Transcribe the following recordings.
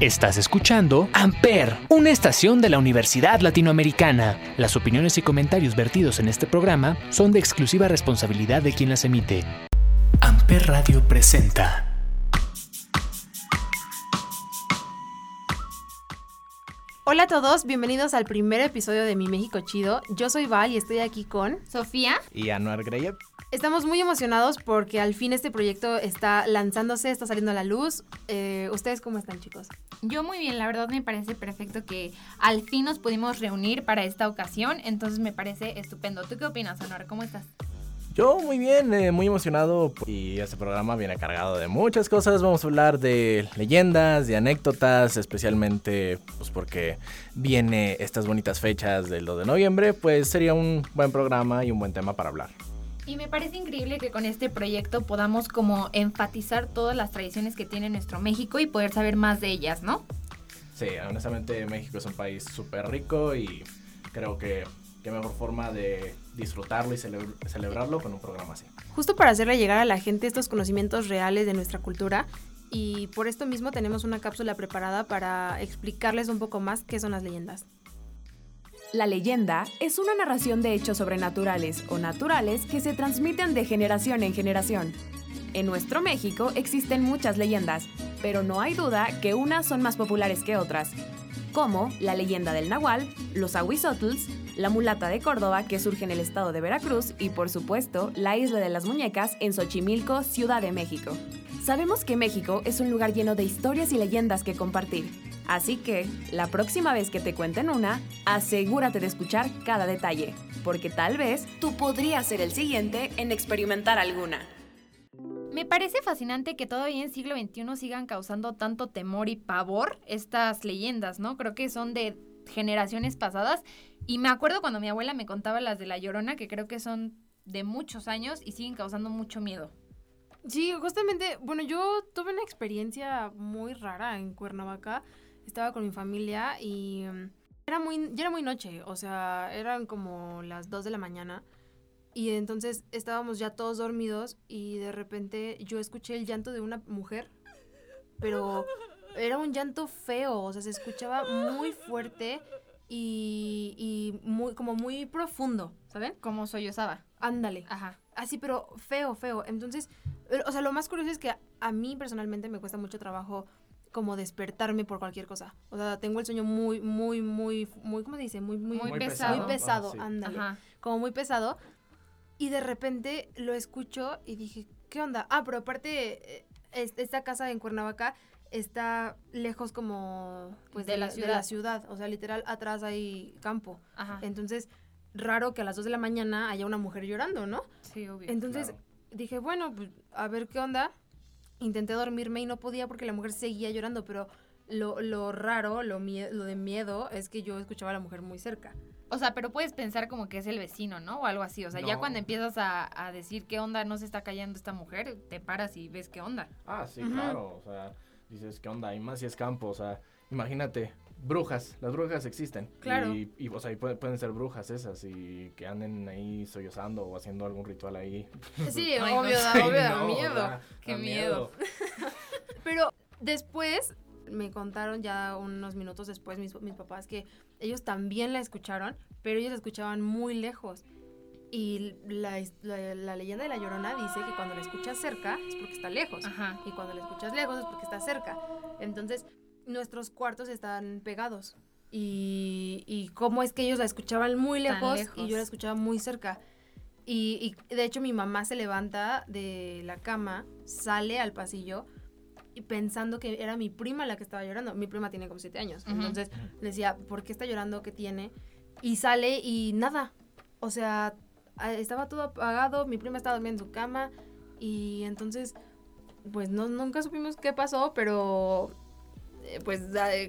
Estás escuchando Amper, una estación de la Universidad Latinoamericana. Las opiniones y comentarios vertidos en este programa son de exclusiva responsabilidad de quien las emite. Amper Radio presenta. Hola a todos, bienvenidos al primer episodio de Mi México Chido. Yo soy Val y estoy aquí con Sofía y Anuar Greyev. Estamos muy emocionados porque al fin este proyecto está lanzándose, está saliendo a la luz. Eh, ¿Ustedes cómo están, chicos? Yo muy bien, la verdad me parece perfecto que al fin nos pudimos reunir para esta ocasión, entonces me parece estupendo. ¿Tú qué opinas, Anuar? ¿Cómo estás? Yo muy bien, eh, muy emocionado y este programa viene cargado de muchas cosas. Vamos a hablar de leyendas, de anécdotas, especialmente pues porque viene estas bonitas fechas del 2 de noviembre, pues sería un buen programa y un buen tema para hablar. Y me parece increíble que con este proyecto podamos como enfatizar todas las tradiciones que tiene nuestro México y poder saber más de ellas, ¿no? Sí, honestamente México es un país súper rico y creo que qué mejor forma de disfrutarlo y celebrarlo con un programa así. Justo para hacerle llegar a la gente estos conocimientos reales de nuestra cultura y por esto mismo tenemos una cápsula preparada para explicarles un poco más qué son las leyendas. La leyenda es una narración de hechos sobrenaturales o naturales que se transmiten de generación en generación. En nuestro México existen muchas leyendas, pero no hay duda que unas son más populares que otras, como la leyenda del Nahual, los Ahuizotls, la mulata de Córdoba que surge en el estado de Veracruz y por supuesto la isla de las muñecas en Xochimilco, Ciudad de México. Sabemos que México es un lugar lleno de historias y leyendas que compartir, Así que, la próxima vez que te cuenten una, asegúrate de escuchar cada detalle, porque tal vez tú podrías ser el siguiente en experimentar alguna. Me parece fascinante que todavía en siglo XXI sigan causando tanto temor y pavor estas leyendas, ¿no? Creo que son de generaciones pasadas. Y me acuerdo cuando mi abuela me contaba las de La Llorona, que creo que son de muchos años y siguen causando mucho miedo. Sí, justamente, bueno, yo tuve una experiencia muy rara en Cuernavaca estaba con mi familia y mm, era muy, ya era muy noche, o sea, eran como las 2 de la mañana. Y entonces estábamos ya todos dormidos y de repente yo escuché el llanto de una mujer, pero era un llanto feo, o sea, se escuchaba muy fuerte y, y muy, como muy profundo, ¿saben? Como sollozaba. Ándale. Ajá. Así, pero feo, feo. Entonces, o sea, lo más curioso es que a mí personalmente me cuesta mucho trabajo como despertarme por cualquier cosa. O sea, tengo el sueño muy, muy, muy, muy, ¿cómo se dice? Muy, muy, muy pesado. Muy pesado, ah, ándale. Como muy pesado. Y de repente lo escucho y dije, ¿qué onda? Ah, pero aparte, eh, esta casa en Cuernavaca está lejos como pues de, la ciudad. de la ciudad. O sea, literal, atrás hay campo. Ajá. Entonces, raro que a las 2 de la mañana haya una mujer llorando, ¿no? Sí, obvio. Entonces, dije, bueno, pues a ver qué onda intenté dormirme y no podía porque la mujer seguía llorando, pero lo, lo raro, lo, lo de miedo es que yo escuchaba a la mujer muy cerca. O sea, pero puedes pensar como que es el vecino, ¿no? O algo así. O sea, ya cuando empiezas a, decir qué onda no se está callando esta mujer, te paras y ves qué onda. Ah, sí, claro. O sea, dices qué onda. Y más si es campo. O sea, imagínate, brujas, las brujas existen. Claro. Y, o sea, pueden, ser brujas esas y que anden ahí sollozando o haciendo algún ritual ahí. Sí, obvio, da, obvio, da miedo. Qué miedo. Pero después me contaron ya unos minutos después mis, mis papás que ellos también la escucharon, pero ellos la escuchaban muy lejos. Y la, la, leyenda de la Llorona dice que cuando la escuchas cerca es porque está lejos. Ajá. Y cuando la escuchas lejos es porque está cerca. Entonces, nuestros cuartos están pegados. Y, y cómo es que ellos la escuchaban muy lejos, y yo la escuchaba muy cerca. Y, y, de hecho mi mamá se levanta de la cama, sale al pasillo y pensando que era mi prima la que estaba llorando. Mi prima tiene como siete años. Entonces decía, ¿por qué está llorando? ¿Qué tiene? Y sale y nada. O sea, estaba todo apagado, mi prima estaba durmiendo en su cama y entonces, pues no, nunca supimos qué pasó, pero pues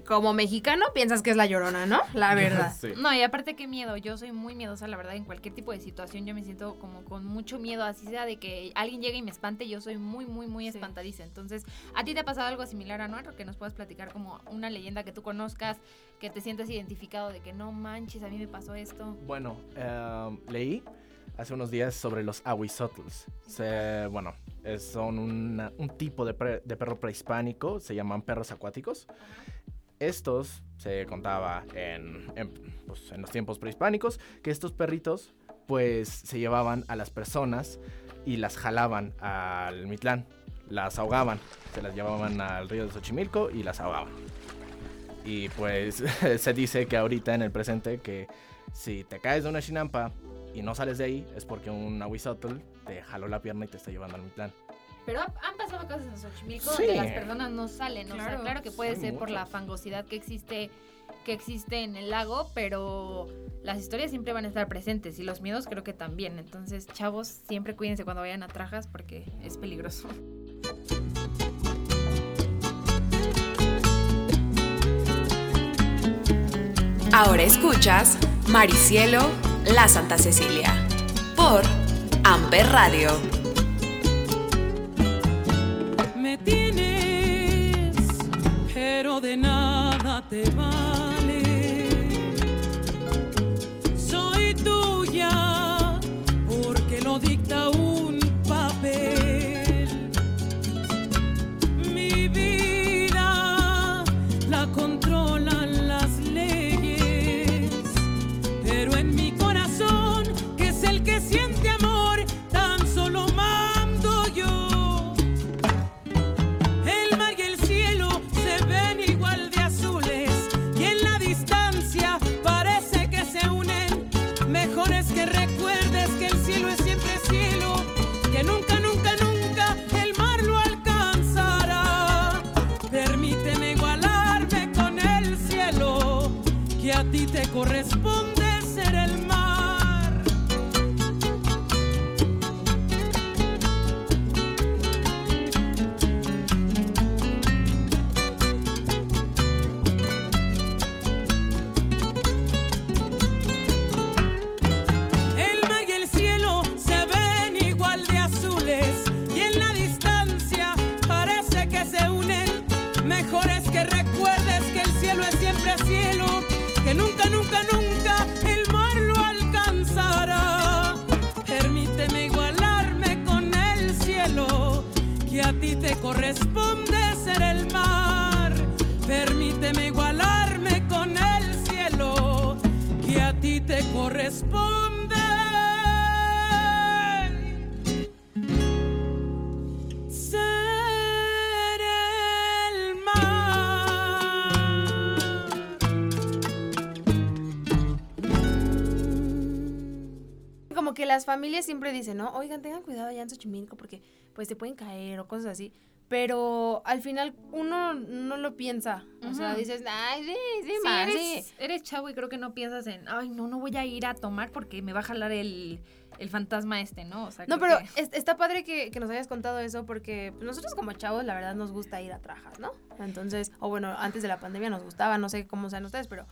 como mexicano piensas que es la llorona, ¿no? La verdad. No, y aparte qué miedo, yo soy muy miedosa, la verdad, en cualquier tipo de situación yo me siento como con mucho miedo, así sea de que alguien llegue y me espante, yo soy muy, muy, muy espantadiza. Entonces, ¿a ti te ha pasado algo similar, Anuar? Que nos puedas platicar como una leyenda que tú conozcas, que te sientas identificado de que no manches, a mí me pasó esto. Bueno, em, leí hace unos días sobre los ahuizotls. bueno, son un tipo de, perro prehispánico, se llaman perros acuáticos. Estos se contaba pues, en, los tiempos prehispánicos que estos perritos pues se llevaban a las personas y las jalaban al Mitlán, las ahogaban, se las llevaban al río de Xochimilco y las ahogaban. Y pues se dice que ahorita en el presente que si te caes de una chinampa y no sales de ahí, es porque un ahuizotl te jaló la pierna y te está llevando al Mitlán. Pero han pasado cosas en Xochimilco donde las personas no salen. Claro. O sea, claro que puede ser por la fangosidad que existe, que existe en el lago, pero las historias siempre van a estar presentes y los miedos creo que también. Entonces, chavos, siempre cuídense cuando vayan a Trajas porque es peligroso. Ahora escuchas Maricielo, la Santa Cecilia, por Amper Radio. Me tienes, pero de nada corresponde ser el mar. Permíteme igualarme con el cielo, que a ti te corresponde. Como que las familias siempre dicen, ¿no? Oigan, tengan cuidado allá en Xochimilco porque pues se pueden caer o cosas así. Pero al final uno no lo piensa. O sea, dices, ay, sí, sí, Sí, ma, eres, sí". eres chavo y creo que no piensas en, ay, no, no voy a ir a tomar porque me va a jalar el, el fantasma este, ¿no? O sea, No, pero que- es- está padre que, que nos hayas contado eso porque pues, nosotros como chavos la verdad nos gusta ir a trajas, ¿no? Entonces, o bueno, antes de la pandemia nos gustaba, no sé cómo sean ustedes, pero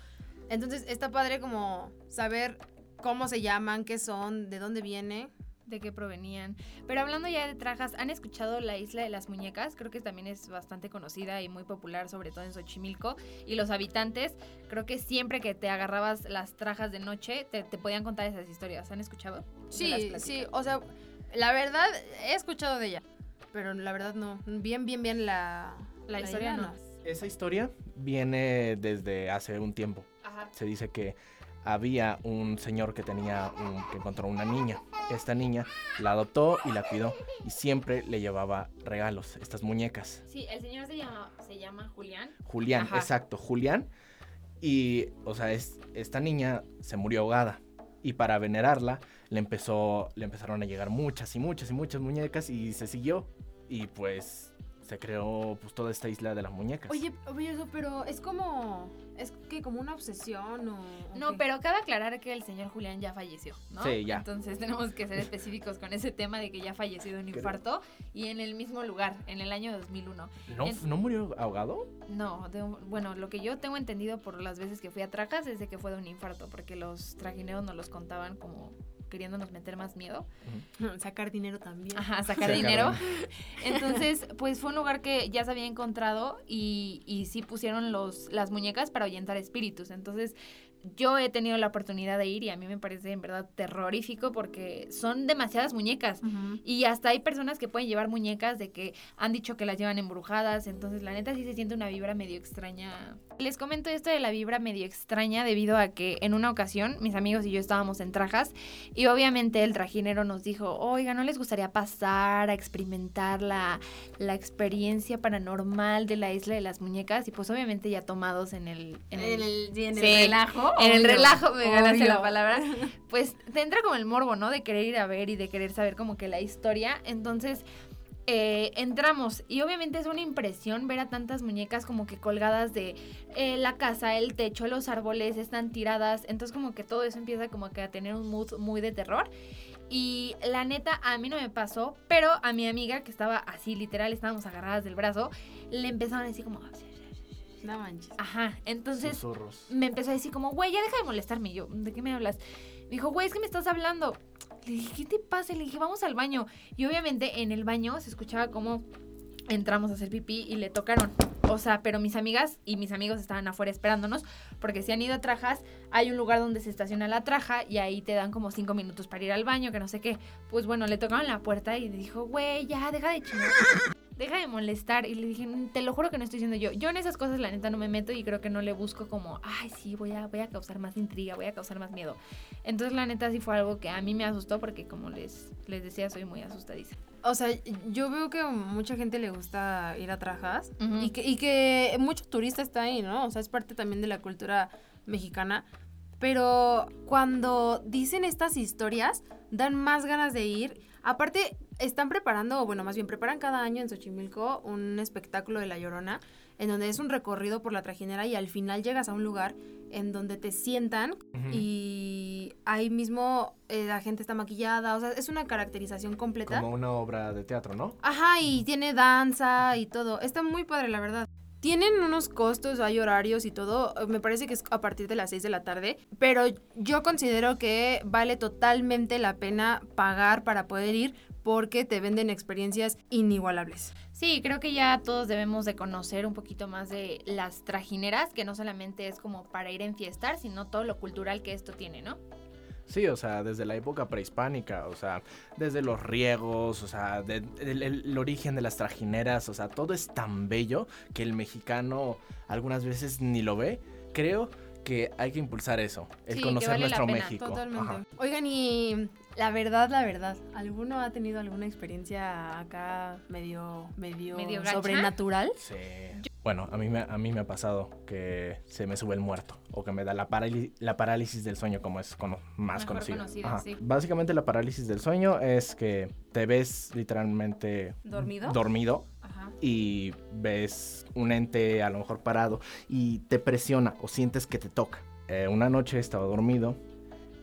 entonces está padre como saber cómo se llaman, qué son, de dónde viene. De qué provenían. Pero hablando ya de trajas, ¿han escuchado la isla de las muñecas? Creo que también es bastante conocida y muy popular, sobre todo en Xochimilco. Y los habitantes, creo que siempre que te agarrabas las trajas de noche, te, te podían contar esas historias. ¿Han escuchado? ¿Me las Sí, sí, o sea, la verdad he escuchado de ella, pero la verdad no. Bien, bien, bien la, La historia idea no. Esa historia viene desde hace un tiempo. Ajá. Se dice que había un señor que tenía un- que encontró una niña. Esta niña la adoptó y la cuidó y siempre le llevaba regalos, estas muñecas. Sí, el señor se llama, se llama Julián. Julián, Ajá. exacto, Julián. Y, o sea, es, esta niña se murió ahogada. Y para venerarla, le, empezó, le empezaron a llegar muchas y muchas y muchas muñecas y se siguió. Y pues se creó pues toda esta isla de las muñecas. Oye, oye, eso, pero es como, es que como una obsesión o... o No, qué? pero cabe aclarar que el señor Julián ya falleció, ¿no? Sí, ya. Entonces tenemos que ser específicos con ese tema de que ya falleció de un Creo- infarto y en el mismo lugar, en el año 2001. ¿No, en- ¿No murió ahogado? No, de un- bueno, lo que yo tengo entendido por las veces que fui a Trajas es de que fue de un infarto, porque los trajineros nos los contaban como queriéndonos meter más miedo. Sacar dinero también. Ajá, sacar dinero. Entonces, pues fue un lugar que ya se había encontrado y, y sí pusieron los, las muñecas para ahuyentar espíritus. Entonces, yo he tenido la oportunidad de ir y a mí me parece en verdad terrorífico porque son demasiadas muñecas. Y hasta hay personas que pueden llevar muñecas de que han dicho que las llevan embrujadas. Entonces, la neta sí se siente una vibra medio extraña. Les comento esto de la vibra medio extraña debido a que en una ocasión mis amigos y yo estábamos en trajas y obviamente el trajinero nos dijo, oiga, ¿no les gustaría pasar a experimentar la, la experiencia paranormal de la isla de las muñecas? Y pues obviamente ya tomados en el... En el, en el Sí. relajo. En el relajo, me ganaste la palabra. Pues te entra como el morbo, ¿no? De querer ir a ver y de querer saber como que la historia. Entonces, eh, entramos y obviamente es una impresión ver a tantas muñecas como que colgadas de eh, la casa, el techo, los árboles, están tiradas. Entonces como que todo eso empieza como que a tener un mood muy de terror. Y la neta, a mí no me pasó, pero a mi amiga que estaba así, literal, estábamos agarradas del brazo, le empezaron a decir como... No manches. Ajá, entonces Susurros. me empezó a decir como, güey, ya deja de molestarme. Y yo, ¿de qué me hablas? Me dijo, güey, es que me estás hablando. Le dije, ¿qué te pasa? Le dije, vamos al baño. Y obviamente en el baño se escuchaba como entramos a hacer pipí y le tocaron. O sea, pero mis amigas y mis amigos estaban afuera esperándonos porque si han ido a Trajas, hay un lugar donde se estaciona la traja y ahí te dan como cinco minutos para ir al baño, que no sé qué. Pues bueno, le tocaron la puerta y dijo, güey, ya, deja de chingar. Deja de molestar. Y le dije, "Mm, te lo juro que no estoy diciendo yo. Yo en esas cosas, la neta, no me meto y creo que no le busco como, ay, sí, voy a, voy a causar más intriga, voy a causar más miedo. Entonces, la neta, sí fue algo que a mí me asustó porque, como les, les decía, soy muy asustadiza. O sea, yo veo que mucha gente le gusta ir a Trajas y, que, y que mucho turista está ahí, ¿no? O sea, es parte también de la cultura mexicana. Pero cuando dicen estas historias, dan más ganas de ir. Aparte, están preparando, o bueno, más bien preparan cada año en Xochimilco un espectáculo de La Llorona, en donde es un recorrido por la trajinera y al final llegas a un lugar en donde te sientan y ahí mismo eh, la gente está maquillada, o sea, es una caracterización completa. Como una obra de teatro, ¿no? Ajá, y tiene danza y todo. Está muy padre, la verdad. Tienen unos costos, hay horarios y todo. eh, Me parece que es a partir de las 6 de la tarde. Pero yo considero que vale totalmente la pena pagar para poder ir porque te venden experiencias inigualables. Sí, creo que ya todos debemos de conocer un poquito más de las trajineras, que no solamente es como para ir a enfiestar, sino todo lo cultural que esto tiene, ¿no? Sí, o sea, desde la época prehispánica, o sea, desde los riegos, o sea, de- el, el- el origen de las trajineras, o sea, todo es tan bello que el mexicano algunas veces ni lo ve. Creo que hay que impulsar eso, el Sí, que conocer vale la nuestro pena, México. Totalmente. Ajá. Oigan, y la verdad, la verdad, ¿alguno ha tenido alguna experiencia acá medio, medio, ¿Medio sobrenatural? Sí. Bueno, a mí, me, a mí me ha pasado que se me sube el muerto o que me da la, paráli- la parálisis del sueño, como es más Mejor conocido. conocida, sí. Básicamente la parálisis del sueño es que te ves literalmente ¿Dormido? dormido Ajá. y ves un ente a lo mejor parado y te presiona o sientes que te toca. Eh, una noche estaba dormido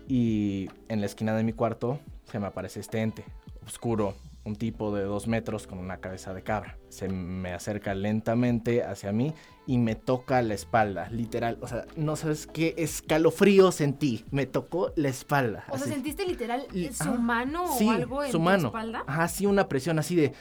y en la esquina de mi cuarto se me aparece este ente, oscuro, un tipo de dos metros con una cabeza de cabra. Se me acerca lentamente hacia mí y me toca la espalda, literal. O sea, no sabes qué escalofrío sentí. Me tocó la espalda. O sea. ¿sentiste literal su mano Sí, o algo en su tu mano. espalda? Ajá, sí, una presión así de...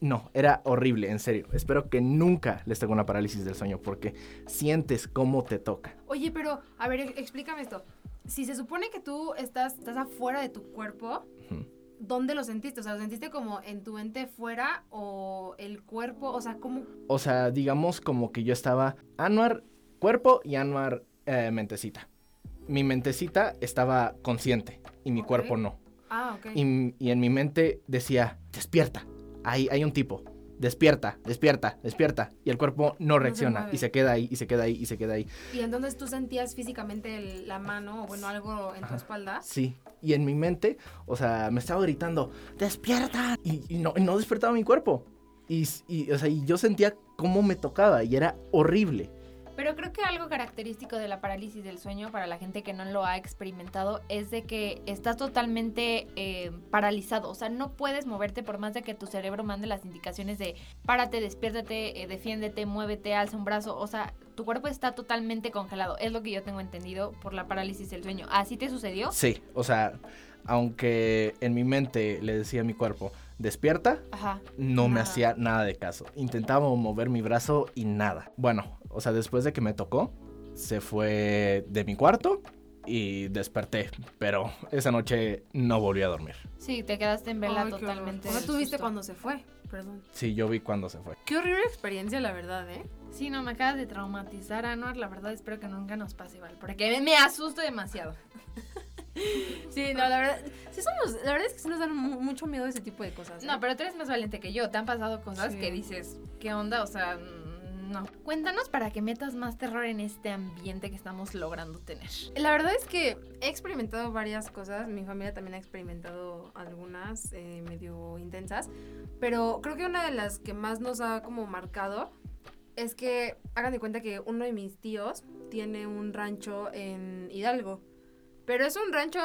No, era horrible, en serio. Espero que nunca les tenga una parálisis del sueño porque sientes cómo te toca. Oye, pero, a ver, ex- explícame esto. Si se supone que tú estás, estás afuera de tu cuerpo. ¿Dónde lo sentiste? O sea, ¿lo sentiste como en tu ente fuera o el cuerpo? O sea, ¿cómo? O sea, digamos como que yo estaba Anuar cuerpo y Anuar eh, mentecita. Mi mentecita estaba consciente y mi cuerpo no. Ah, ok. Y, y en mi mente decía, despierta, hay, hay un tipo, despierta, despierta, despierta. Y el cuerpo no reacciona y se queda ahí, y se queda ahí, y se queda ahí. Y entonces tú sentías físicamente el- la mano o, bueno, algo en tu espalda. Sí, y en mi mente, o sea, me estaba gritando, despierta. Y, y no, y no despertaba mi cuerpo. Y, y, o sea, y yo sentía cómo me tocaba y era horrible. Pero creo que algo característico de la parálisis del sueño para la gente que no lo ha experimentado es de que estás totalmente eh, paralizado. O sea, no puedes moverte por más de que tu cerebro mande las indicaciones de párate, despiértate, eh, defiéndete, muévete, alza un brazo. O sea, tu cuerpo está totalmente congelado. Es lo que yo tengo entendido por la parálisis del sueño. ¿Así te sucedió? Sí, o sea, aunque en mi mente le decía a mi cuerpo, despierta, Ajá. no me hacía nada de caso. Intentaba mover mi brazo y nada. Bueno, o sea, después de que me tocó, se fue de mi cuarto y desperté, pero esa noche no volví a dormir. Sí, te quedaste en vela Ay, totalmente. O sea, del tú viste susto. cuando se fue. Perdón. Sí, yo vi cuando se fue. Qué horrible experiencia, la verdad, ¿eh? Sí, no, me acabas de traumatizar, Anuar. La verdad, espero que nunca nos pase igual. Porque me, me asusto demasiado. Sí, no, la verdad. Sí somos, la verdad es que sí nos dan mu- mucho miedo ese tipo de cosas. ¿eh? No, pero tú eres más valiente que yo. Te han pasado cosas Sí. que dices, ¿qué onda? O sea, no. Cuéntanos para que metas más terror en este ambiente que estamos logrando tener. La verdad es que he experimentado varias cosas. Mi familia también ha experimentado algunas eh, medio intensas. Pero creo que una de las que más nos ha como marcado es que hagan de cuenta que uno de mis tíos tiene un rancho en Hidalgo. Pero es un rancho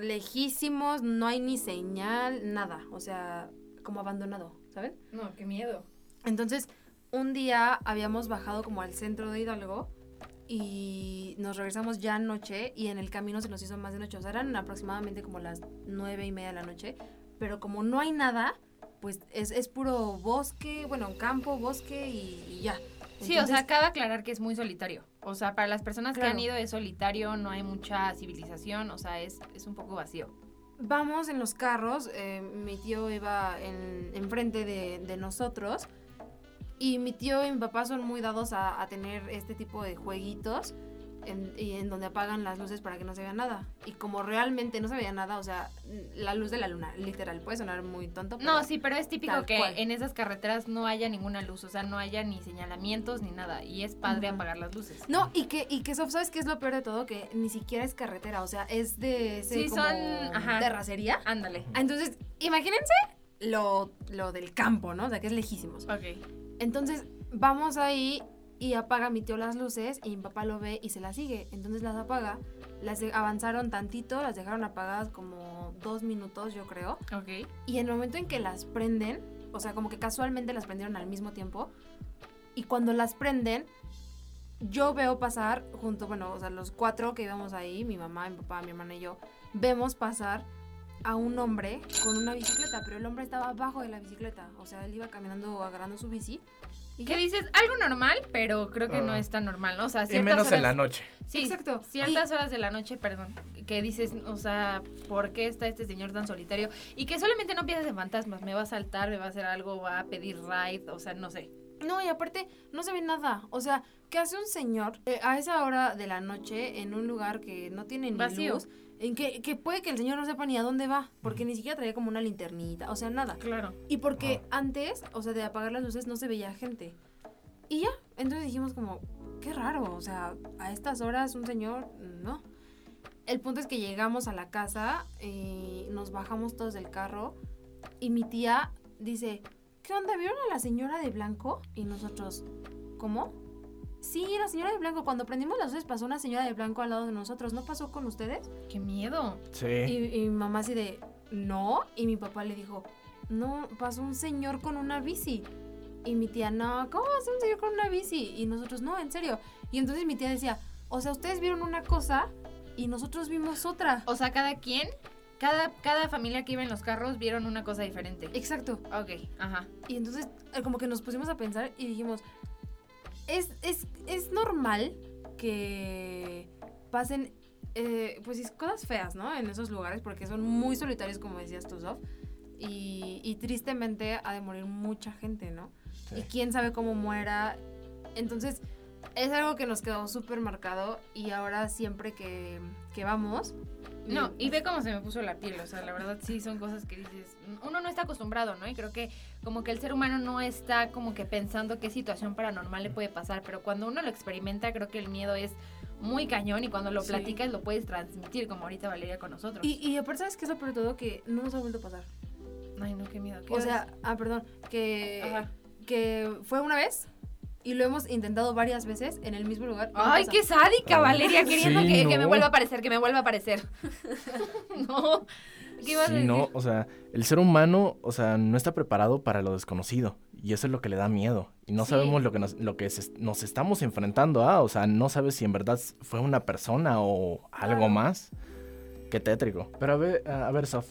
lejísimos, no hay ni señal, nada. O sea, como abandonado, ¿saben? No, qué miedo. Entonces, un día habíamos bajado como al centro de Hidalgo y nos regresamos ya anoche y en el camino se nos hizo más de noche. O sea, eran aproximadamente como las nueve y media de la noche. Pero como no hay nada, pues es, es puro bosque, bueno, campo, bosque y, y ya. Sí, o sea, Entonces, cabe aclarar que es muy solitario. O sea, para las personas que han ido es solitario, no hay mucha civilización, o sea, es, es un poco vacío. vamos en los carros, eh, mi tío iba en, enfrente de, de nosotros y mi tío y mi papá son muy dados a, a tener este tipo de jueguitos en, y en donde apagan las luces para que no se vea nada. Y como realmente no se veía nada, o sea, la luz de la luna, literal, puede sonar muy tonto. No, pero- sí, pero es típico que cual. en esas carreteras no haya ninguna luz, o sea, no haya ni señalamientos ni nada. Y es padre Ujú. apagar las luces. No, y que, y que ¿sabes qué es lo peor de todo? Que ni siquiera es carretera, o sea, es de ese Sí, como son- ajá. terracería. Ándale. Entonces, imagínense lo, lo del campo, ¿no? O sea, que es lejísimos. Ok. Entonces, vamos ahí y apaga mi tío las luces y mi papá lo ve y se las sigue. Entonces las apaga. Las avanzaron tantito, las dejaron apagadas como dos minutos, yo creo. Ok. Y en el momento en que las prenden, o sea, como que casualmente las prendieron al mismo tiempo. Y cuando las prenden, yo veo pasar junto, bueno, o sea, los cuatro que íbamos ahí, mi mamá, mi papá, mi hermana y yo, vemos pasar a un hombre con una bicicleta, pero el hombre estaba abajo de la bicicleta, o sea, él iba caminando, agarrando su bici. Y ¿Qué dices? Algo normal, pero creo que no Ah. es tan normal, ¿no? O sea, Y ciertas menos horas... en la noche. Sí, Exacto. Ciertas horas de la noche, perdón, que dices, o sea, ¿por qué está este señor tan solitario? Y que solamente no piensas en fantasmas, me va a saltar, me va a hacer algo, va a pedir ride, o sea, no sé. No, y aparte, no se ve nada. O sea, ¿qué hace un señor eh, a esa hora de la noche en un lugar que no tiene ni Vacío. luz? En que, que puede que el señor no sepa ni a dónde va, porque ni siquiera traía como una linternita, o sea, nada. Claro. Y porque antes, o sea, de apagar las luces no se veía gente. Y ya, entonces dijimos como, qué raro, o sea, a estas horas un señor, no. El punto es que llegamos a la casa, eh, nos bajamos todos del carro y mi tía dice, ¿qué onda? ¿Vieron a la señora de blanco? Y nosotros, ¿cómo? Sí, la señora de blanco, cuando prendimos las luces pasó una señora de blanco al lado de nosotros, ¿no pasó con ustedes? Qué miedo. Sí. Y, y mi mamá así de, no. Y mi papá le dijo, no, pasó un señor con una bici. Y mi tía, no, ¿cómo va a ser un señor con una bici? Y nosotros, no, en serio. Y entonces mi tía decía, o sea, ustedes vieron una cosa y nosotros vimos otra. O sea, cada quien, cada, cada familia que iba en los carros vieron una cosa diferente. Exacto. Ok, ajá. Y entonces eh, como que nos pusimos a pensar y dijimos, es, es, es normal que pasen, eh, pues cosas feas, ¿no? En esos lugares porque son muy solitarios, como decías tú, Sof. Y, y tristemente ha de morir mucha gente, ¿no? Sí. Y quién sabe cómo muera. Entonces, es algo que nos quedó súper marcado y ahora siempre que, que vamos... No, y ve cómo se me puso la piel, o sea, la verdad sí son cosas que dices, uno no está acostumbrado, ¿no? Y creo que como que el ser humano no está como que pensando qué situación paranormal le puede pasar, pero cuando uno lo experimenta creo que el miedo es muy cañón y cuando lo Sí. platicas lo puedes transmitir, como ahorita Valeria con nosotros. Y, y aparte, ¿sabes qué es lo peor todo? Que no nos ha vuelto a pasar. Ay, no, qué miedo. ¿qué O sea, ah, perdón, que, Ajá. que fue una vez y lo hemos intentado varias veces en el mismo lugar. Ay, qué sádica, Valeria, queriendo Sí, que, que me vuelva a aparecer, que me vuelva a aparecer. no. ¿Qué ibas a decir? no, o sea, el ser humano, o sea, no está preparado para lo desconocido y eso es lo que le da miedo y no Sí. sabemos lo que nos, lo que se- nos estamos enfrentando a, o sea, no sabes si en verdad fue una persona o algo Claro. más. Qué tétrico. Pero a ver, a ver, Sof,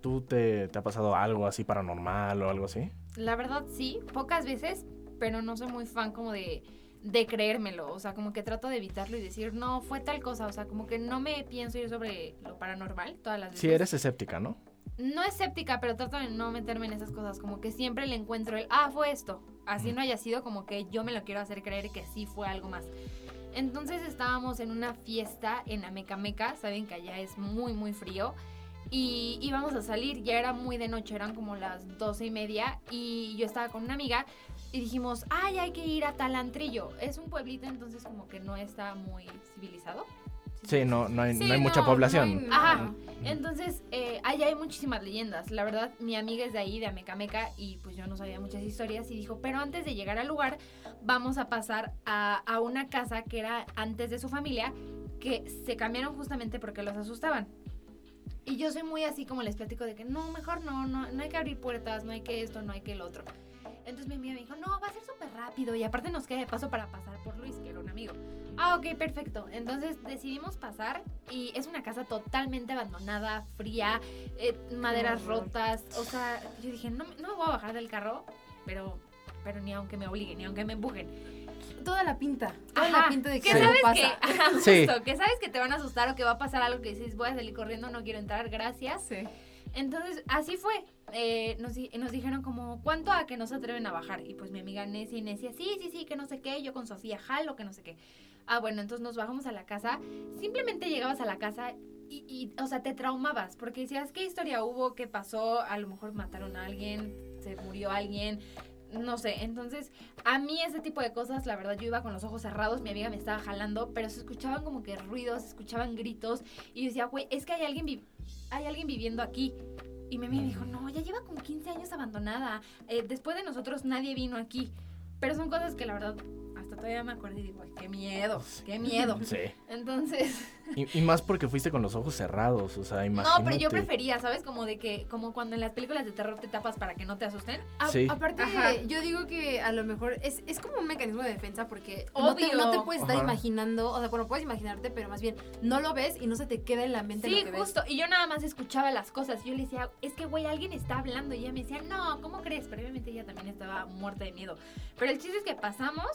¿tú te, te ha pasado algo así paranormal o algo así? La verdad sí, pocas veces, pero no soy muy fan como de, de creérmelo, o sea, como que trato de evitarlo y decir, no, fue tal cosa, o sea, como que no me pienso ir sobre lo paranormal todas las veces. Sí, eres escéptica, ¿no? No escéptica, pero trato de no meterme en esas cosas, como que siempre le encuentro el, ah, fue esto, así no haya sido, como que yo me lo quiero hacer creer que sí fue algo más. Entonces estábamos en una fiesta en Amecameca, saben que allá es muy, muy frío. Y íbamos a salir, ya era muy de noche, eran como las doce y media. Y yo estaba con una amiga y dijimos, ay, hay que ir a Talantrillo. Es un pueblito, entonces como que no está muy civilizado. Sí, no, no hay, Sí, no hay mucha población. no hay- Ajá. Entonces, eh, allá hay muchísimas leyendas. La verdad, mi amiga es de ahí, de Amecameca, y pues yo no sabía muchas historias. Y dijo, pero antes de llegar al lugar, vamos a pasar a, a una casa que era antes de su familia, que se cambiaron justamente porque los asustaban. Y yo soy muy así como les platico de que no, mejor no, no, no hay que abrir puertas, no hay que esto, no hay que el otro. Entonces mi amiga me dijo, no, va a ser súper rápido y aparte nos queda de paso para pasar por Luis, que era un amigo. Ah, ok, perfecto. Entonces decidimos pasar y es una casa totalmente abandonada, fría, eh, maderas horror. rotas. O sea, yo dije, no, me- no me voy a bajar del carro, pero, pero ni aunque me obliguen, ni aunque me empujen. Toda la pinta. Toda Ajá, la pinta de que que sabes pasa. que, ajá, Sí. justo, que sabes que te van a asustar o que va a pasar algo que dices, voy a salir corriendo, no quiero entrar, gracias. Sí. Entonces, así fue. Eh, nos, di- nos dijeron como, ¿cuánto a que no se atreven a bajar? Y pues mi amiga y necia, sí, sí, sí, que no sé qué. Yo con Sofía, jalo, que no sé qué. Ah, bueno, entonces nos bajamos a la casa. Simplemente llegabas a la casa y, o sea, te traumabas. Porque decías, ¿qué historia hubo? ¿Qué pasó? A lo mejor mataron a alguien, se murió alguien. No sé, entonces a mí ese tipo de cosas, la verdad, yo iba con los ojos cerrados, mi amiga me estaba jalando, pero se escuchaban como que ruidos, se escuchaban gritos, y decía, güey, es que hay alguien, hay alguien viviendo aquí. Y mi amiga me dijo, no, ya lleva como 15 años abandonada. Eh, después de nosotros nadie vino aquí. Pero son cosas que la verdad hasta todavía me acuerdo y digo, "Ay, qué miedo, qué miedo. Sí. Entonces, Y, y más porque fuiste con los ojos cerrados, o sea, imagínate. no, pero yo prefería, ¿sabes? Como de que, como cuando en las películas de terror te tapas para que no te asusten. A- Sí. Aparte, Ajá. yo digo que a lo mejor es, es como un mecanismo de defensa porque no te, Obvio. no te puedes estar Ajá. imaginando, o sea, bueno, puedes imaginarte, pero más bien no lo ves y no se te queda en la mente Sí, lo que ves. justo. Y yo nada más escuchaba las cosas. Yo le decía, es que, güey, alguien está hablando. Y ella me decía, no, ¿cómo crees? Pero obviamente ella también estaba muerta de miedo. Pero el chiste es que pasamos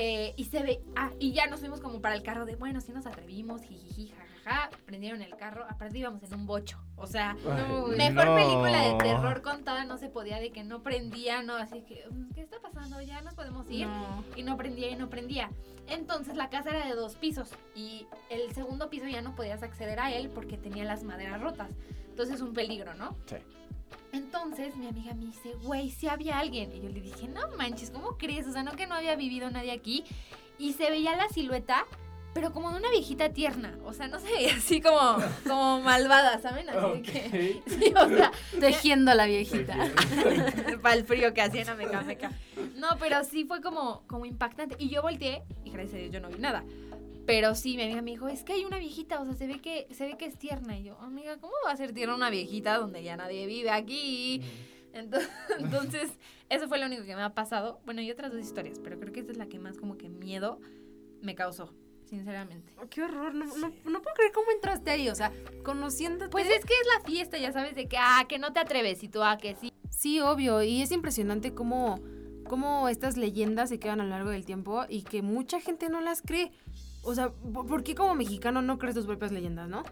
eh, y se ve. Ah, y ya nos fuimos como para el carro de, bueno, sí nos atrevimos, jijiji, jajaja. Prendieron el carro. Aparte íbamos en un bocho. O sea, Ay, Mejor no. película de terror contada no se podía de que no prendía, no, así que, mm, ¿qué está pasando? Ya nos podemos ir. No. Y no prendía y no prendía. Entonces la casa era de dos pisos y el segundo piso ya no podías acceder a él porque tenía las maderas rotas. Entonces un peligro, ¿no? Sí. Entonces mi amiga me dice, güey, si había alguien. Y yo le dije, no manches, ¿cómo crees? O sea, no que no había vivido nadie aquí. Y se veía la silueta, pero como de una viejita tierna. O sea, no se veía así como, como malvada, ¿saben? Así que... Sí, o sea, Tejiendo la viejita. para el frío que hacía en Ameca Meca. No, pero sí fue como, como impactante. Y yo volteé y gracias a Dios yo no vi nada. Pero sí, mi amiga me dijo, es que hay una viejita, o sea, se ve que, se ve que es tierna. Y yo, amiga, ¿cómo va a ser tierna una viejita donde ya nadie vive aquí? Entonces, entonces, eso fue lo único que me ha pasado. Bueno, y otras dos historias, pero creo que esta es la que más como que miedo me causó, sinceramente. Oh, Qué horror, no, no, no puedo creer cómo entraste ahí, o sea, conociéndote. Pues es que es la fiesta, ya sabes, de que, ah, que no te atreves y tú, ah, que sí. Sí, obvio, y es impresionante cómo, cómo estas leyendas se quedan a lo largo del tiempo y que mucha gente no las cree. O sea, ¿por qué como mexicano no crees tus propias leyendas, no?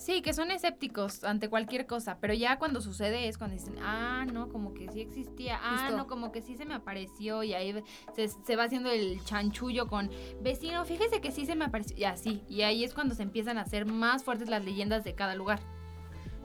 Sí, que son escépticos ante cualquier cosa, pero ya cuando sucede es cuando dicen, ah, no, como que sí existía, ah, Justo. no, como que sí se me apareció y ahí se, se va haciendo el chanchullo con, vecino, fíjese que sí se me apareció, y así, y ahí es cuando se empiezan a hacer más fuertes las leyendas de cada lugar.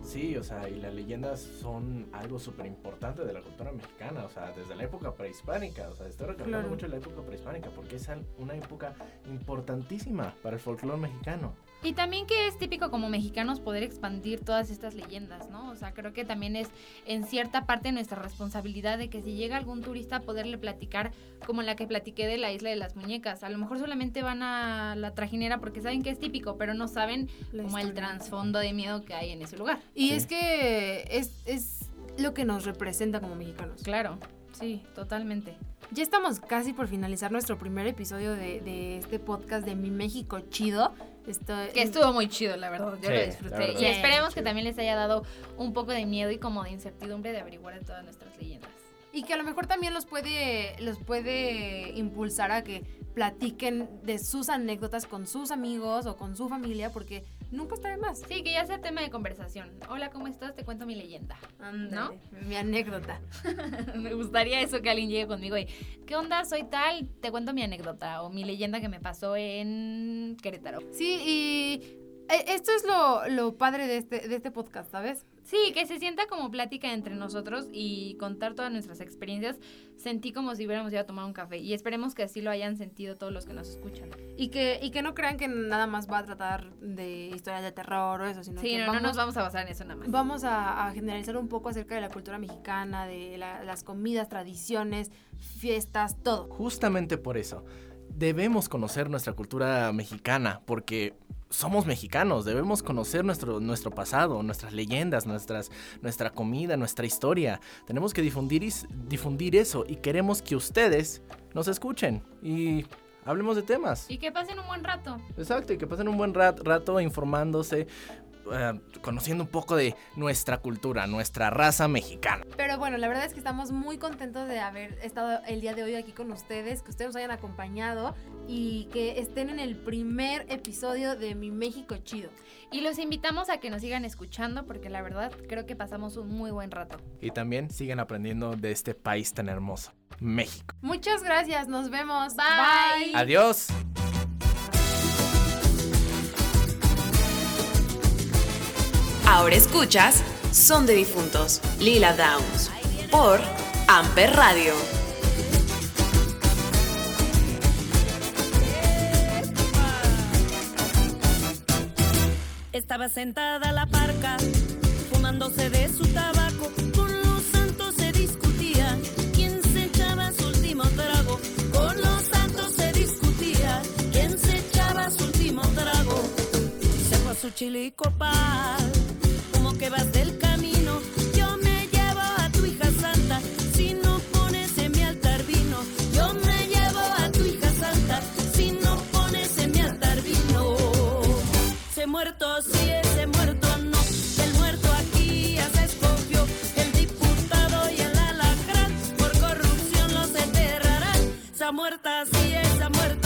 Sí, o sea, y las leyendas son algo súper importante de la cultura mexicana, o sea, desde la época prehispánica, o sea, estoy recalcando Claro. mucho la época prehispánica porque es una época importantísima para el folclore mexicano. Y también que es típico como mexicanos poder expandir todas estas leyendas, ¿no? O sea, creo que también es en cierta parte nuestra responsabilidad de que si llega algún turista poderle platicar como la que platiqué de la isla de las muñecas. A lo mejor solamente van a la trajinera porque saben que es típico, pero no saben La como el trasfondo de miedo que hay en ese lugar. Y Sí. es que es, es lo que nos representa como mexicanos. Claro, sí, totalmente. Ya estamos casi por finalizar nuestro primer episodio de, de este podcast de Mi México Chido. Esto, Que estuvo muy chido, la verdad. Yo Sí, lo disfruté. Y esperemos que también les haya dado un poco de miedo y como de incertidumbre de averiguar de todas nuestras leyendas. Y que a lo mejor también los puede, los puede impulsar a que platiquen de sus anécdotas con sus amigos o con su familia, porque nunca está de más. Sí, que ya sea tema de conversación. Hola, ¿cómo estás? Te cuento mi leyenda. ¿No? Mi anécdota. me gustaría eso que alguien llegue conmigo y, ¿qué onda? Soy tal, te cuento mi anécdota o mi leyenda que me pasó en Querétaro. Sí, y eh, esto es lo, lo padre de este, de este podcast, ¿sabes? Sí, que se sienta como plática entre nosotros y contar todas nuestras experiencias. Sentí como si hubiéramos ido a tomar un café y esperemos que así lo hayan sentido todos los que nos escuchan. Y que, y que no crean que nada más va a tratar de historias de terror o eso, sino sí, que no, vamos, no nos vamos a basar en eso nada más. vamos a, a generalizar un poco acerca de la cultura mexicana, de la- las comidas, tradiciones, fiestas, todo. Justamente por eso, debemos conocer nuestra cultura mexicana, porque somos mexicanos, debemos conocer nuestro, nuestro pasado, nuestras leyendas, nuestras, nuestra comida, nuestra historia. Tenemos que difundir, is- difundir eso y queremos que ustedes nos escuchen y hablemos de temas. Y que pasen un buen rato. Exacto, y que pasen un buen rat- rato informándose, eh, conociendo un poco de nuestra cultura, nuestra raza mexicana. Pero bueno, la verdad es que estamos muy contentos de haber estado el día de hoy aquí con ustedes, que ustedes nos hayan acompañado y que estén en el primer episodio de Mi México Chido. Y los invitamos a que nos sigan escuchando porque la verdad creo que pasamos un muy buen rato. Y también siguen aprendiendo de este país tan hermoso, México. Muchas gracias, nos vemos. Bye. Adiós. Ahora escuchas Son de Difuntos, Lila Downs, por Amper Radio. Estaba sentada la parca, fumándose de su tabaco. Con los santos se discutía quién se echaba su último trago. Con los santos se discutía quién se echaba su último trago. Se fue a su chilicopal, como que vas del camino. Yo me llevo a tu hija santa, si no pones en mi altar vino. Yo me llevo a tu hija santa, si no pones en mi altar vino. Se muerto, sí, ese muerto no. El muerto aquí ya se escogió. El diputado y el alacrán por corrupción los enterrarán. Esa muerta, sí, esa muerta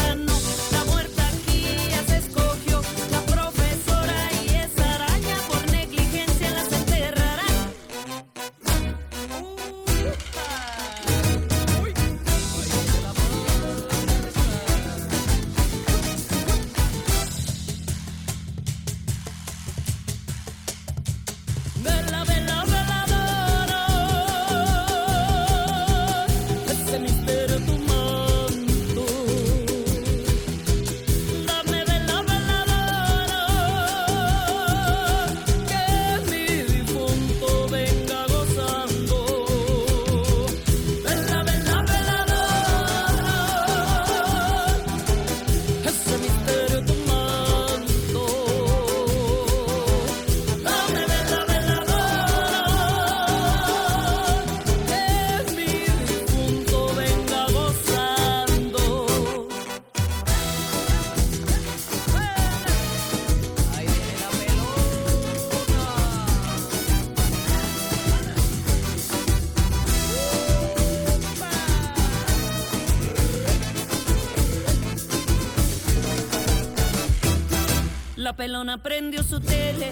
pelona prendió su tele